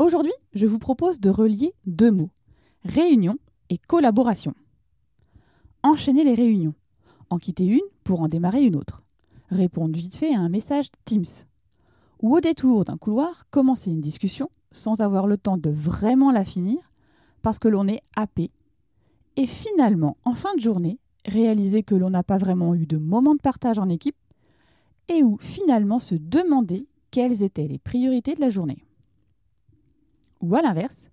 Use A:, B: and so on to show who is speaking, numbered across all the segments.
A: Aujourd'hui, je vous propose de relier deux mots, réunion et collaboration. Enchaîner les réunions, en quitter une pour en démarrer une autre, répondre vite fait à un message Teams, ou au détour d'un couloir, commencer une discussion sans avoir le temps de vraiment la finir parce que l'on est happé, et finalement, en fin de journée, réaliser que l'on n'a pas vraiment eu de moment de partage en équipe, et où finalement se demander quelles étaient les priorités de la journée. Ou à l'inverse,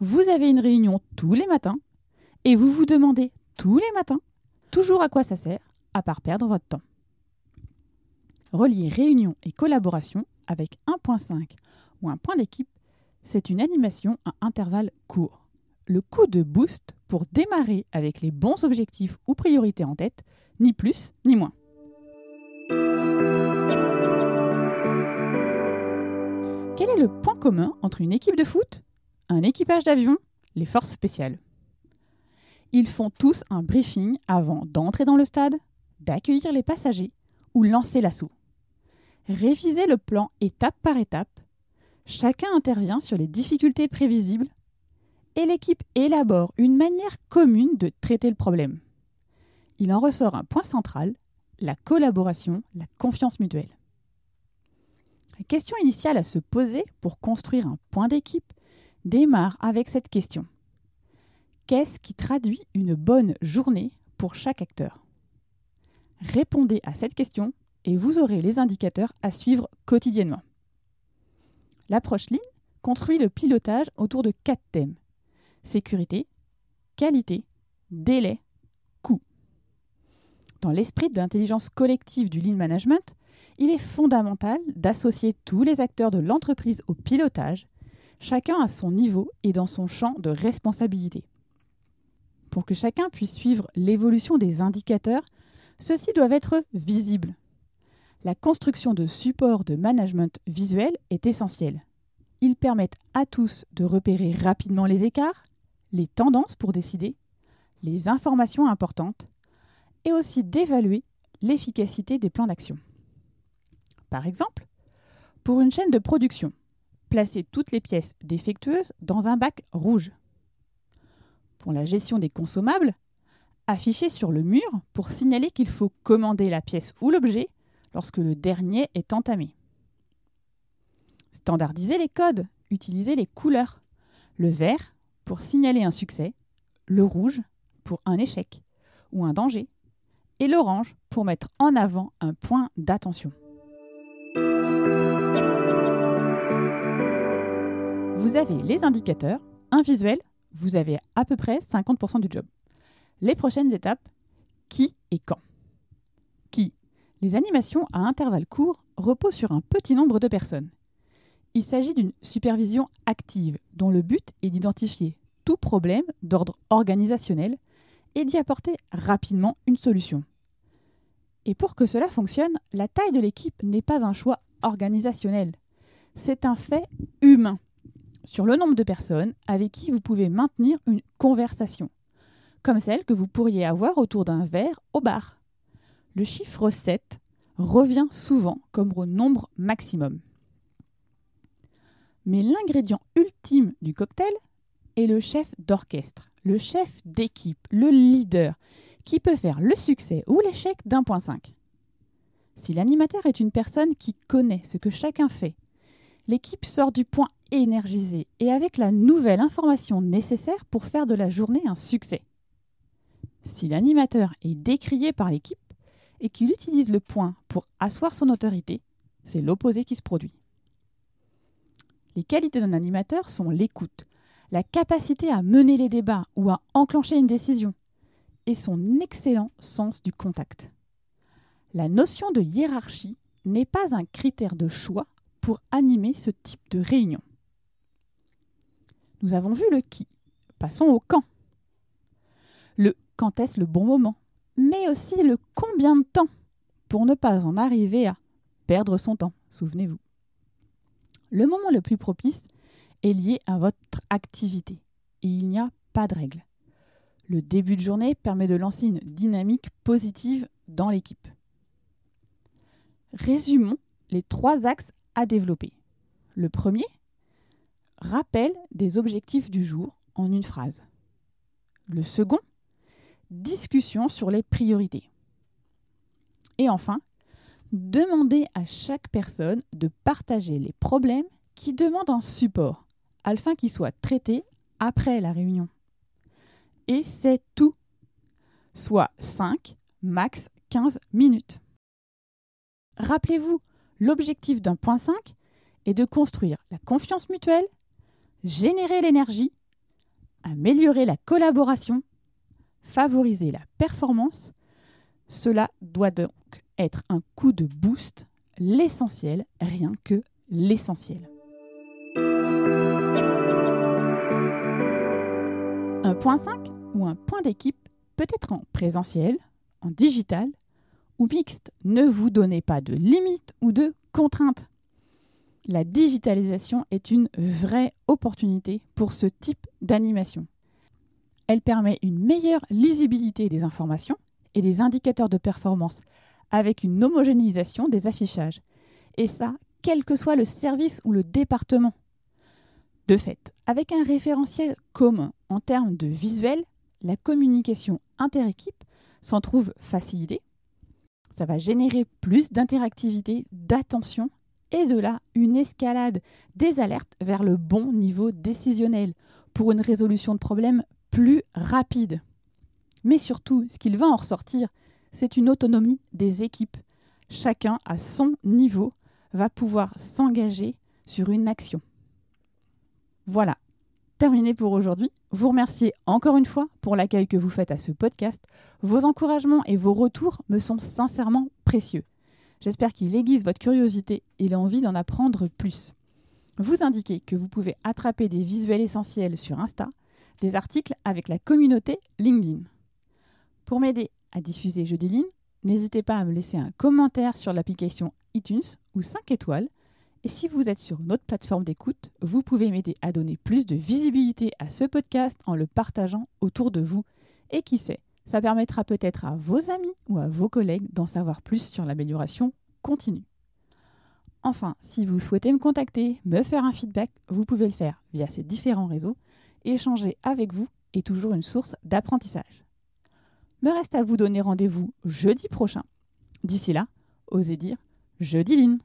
A: vous avez une réunion tous les matins et vous vous demandez tous les matins toujours à quoi ça sert, à part perdre votre temps. Relier réunion et collaboration avec un point 5 ou un point d'équipe, c'est une animation à intervalles courts. Le coup de boost pour démarrer avec les bons objectifs ou priorités en tête, ni plus ni moins. Quel est le point commun entre une équipe de foot, un équipage d'avion, les forces spéciales? Ils font tous un briefing avant d'entrer dans le stade, d'accueillir les passagers ou lancer l'assaut. Réviser le plan étape par étape, chacun intervient sur les difficultés prévisibles et l'équipe élabore une manière commune de traiter le problème. Il en ressort un point central, la collaboration, la confiance mutuelle. La question initiale à se poser pour construire un point d'équipe démarre avec cette question. Qu'est-ce qui traduit une bonne journée pour chaque acteur? Répondez à cette question et vous aurez les indicateurs à suivre quotidiennement. L'approche Lean construit le pilotage autour de quatre thèmes. Sécurité, qualité, délai, coût. Dans l'esprit d'intelligence collective du Lean Management, il est fondamental d'associer tous les acteurs de l'entreprise au pilotage, chacun à son niveau et dans son champ de responsabilité. Pour que chacun puisse suivre l'évolution des indicateurs, ceux-ci doivent être visibles. La construction de supports de management visuel est essentielle. Ils permettent à tous de repérer rapidement les écarts, les tendances pour décider, les informations importantes, et aussi d'évaluer l'efficacité des plans d'action. Par exemple, pour une chaîne de production, placez toutes les pièces défectueuses dans un bac rouge. Pour la gestion des consommables, affichez sur le mur pour signaler qu'il faut commander la pièce ou l'objet lorsque le dernier est entamé. Standardisez les codes, utilisez les couleurs. Le vert pour signaler un succès, le rouge pour un échec ou un danger, et l'orange pour mettre en avant un point d'attention. Vous avez les indicateurs, un visuel, vous avez à peu près 50% du job. Les prochaines étapes, qui et quand? Qui? Les animations à intervalles courts reposent sur un petit nombre de personnes. Il s'agit d'une supervision active dont le but est d'identifier tout problème d'ordre organisationnel et d'y apporter rapidement une solution. Et pour que cela fonctionne, la taille de l'équipe n'est pas un choix organisationnel, c'est un fait humain sur le nombre de personnes avec qui vous pouvez maintenir une conversation, comme celle que vous pourriez avoir autour d'un verre au bar. Le chiffre 7 revient souvent comme au nombre maximum. Mais l'ingrédient ultime du cocktail est le chef d'orchestre, le chef d'équipe, le leader, qui peut faire le succès ou l'échec d'un point 5. Si l'animateur est une personne qui connaît ce que chacun fait, l'équipe sort du point énergisé et avec la nouvelle information nécessaire pour faire de la journée un succès. Si l'animateur est décrié par l'équipe et qu'il utilise le point pour asseoir son autorité, c'est l'opposé qui se produit. Les qualités d'un animateur sont l'écoute, la capacité à mener les débats ou à enclencher une décision, et son excellent sens du contact. La notion de hiérarchie n'est pas un critère de choix pour animer ce type de réunion. Nous avons vu le qui. Passons au quand. Le quand est-ce le bon moment, mais aussi le combien de temps pour ne pas en arriver à perdre son temps, souvenez-vous. Le moment le plus propice est lié à votre activité et il n'y a pas de règle. Le début de journée permet de lancer une dynamique positive dans l'équipe. Résumons les trois axes à développer. Le premier, rappel des objectifs du jour en une phrase. Le second, discussion sur les priorités. Et enfin, demandez à chaque personne de partager les problèmes qui demandent un support, afin qu'ils soient traités après la réunion. Et c'est tout. Soit 5, max 15 minutes. Rappelez-vous, l'objectif d'un point 5 est de construire la confiance mutuelle, générer l'énergie, améliorer la collaboration, favoriser la performance. Cela doit donc être un coup de boost, l'essentiel, rien que l'essentiel. Un point 5 ou un point d'équipe peut être en présentiel, en digital ou mixte. Ne vous donnez pas de limites ou de contraintes. La digitalisation est une vraie opportunité pour ce type d'animation. Elle permet une meilleure lisibilité des informations et des indicateurs de performance avec une homogénéisation des affichages. Et ça, quel que soit le service ou le département. De fait, avec un référentiel commun en termes de visuel, la communication interéquipe s'en trouve facilitée. Ça va générer plus d'interactivité, d'attention et de là une escalade des alertes vers le bon niveau décisionnel pour une résolution de problème plus rapide. Mais surtout, ce qu'il va en ressortir, c'est une autonomie des équipes. Chacun à son niveau va pouvoir s'engager sur une action. Voilà, terminé pour aujourd'hui. Vous remerciez encore une fois pour l'accueil que vous faites à ce podcast. Vos encouragements et vos retours me sont sincèrement précieux. J'espère qu'il aiguise votre curiosité et l'envie d'en apprendre plus. Vous indiquez que vous pouvez attraper des visuels essentiels sur Insta, des articles avec la communauté LinkedIn. Pour m'aider à diffuser Jeudi Ligne, n'hésitez pas à me laisser un commentaire sur l'application iTunes ou 5 étoiles. Et si vous êtes sur notre plateforme d'écoute, vous pouvez m'aider à donner plus de visibilité à ce podcast en le partageant autour de vous. Et qui sait, ça permettra peut-être à vos amis ou à vos collègues d'en savoir plus sur l'amélioration continue. Enfin, si vous souhaitez me contacter, me faire un feedback, vous pouvez le faire via ces différents réseaux. Échanger avec vous est toujours une source d'apprentissage. Me reste à vous donner rendez-vous jeudi prochain. D'ici là, osez dire jeudi Line.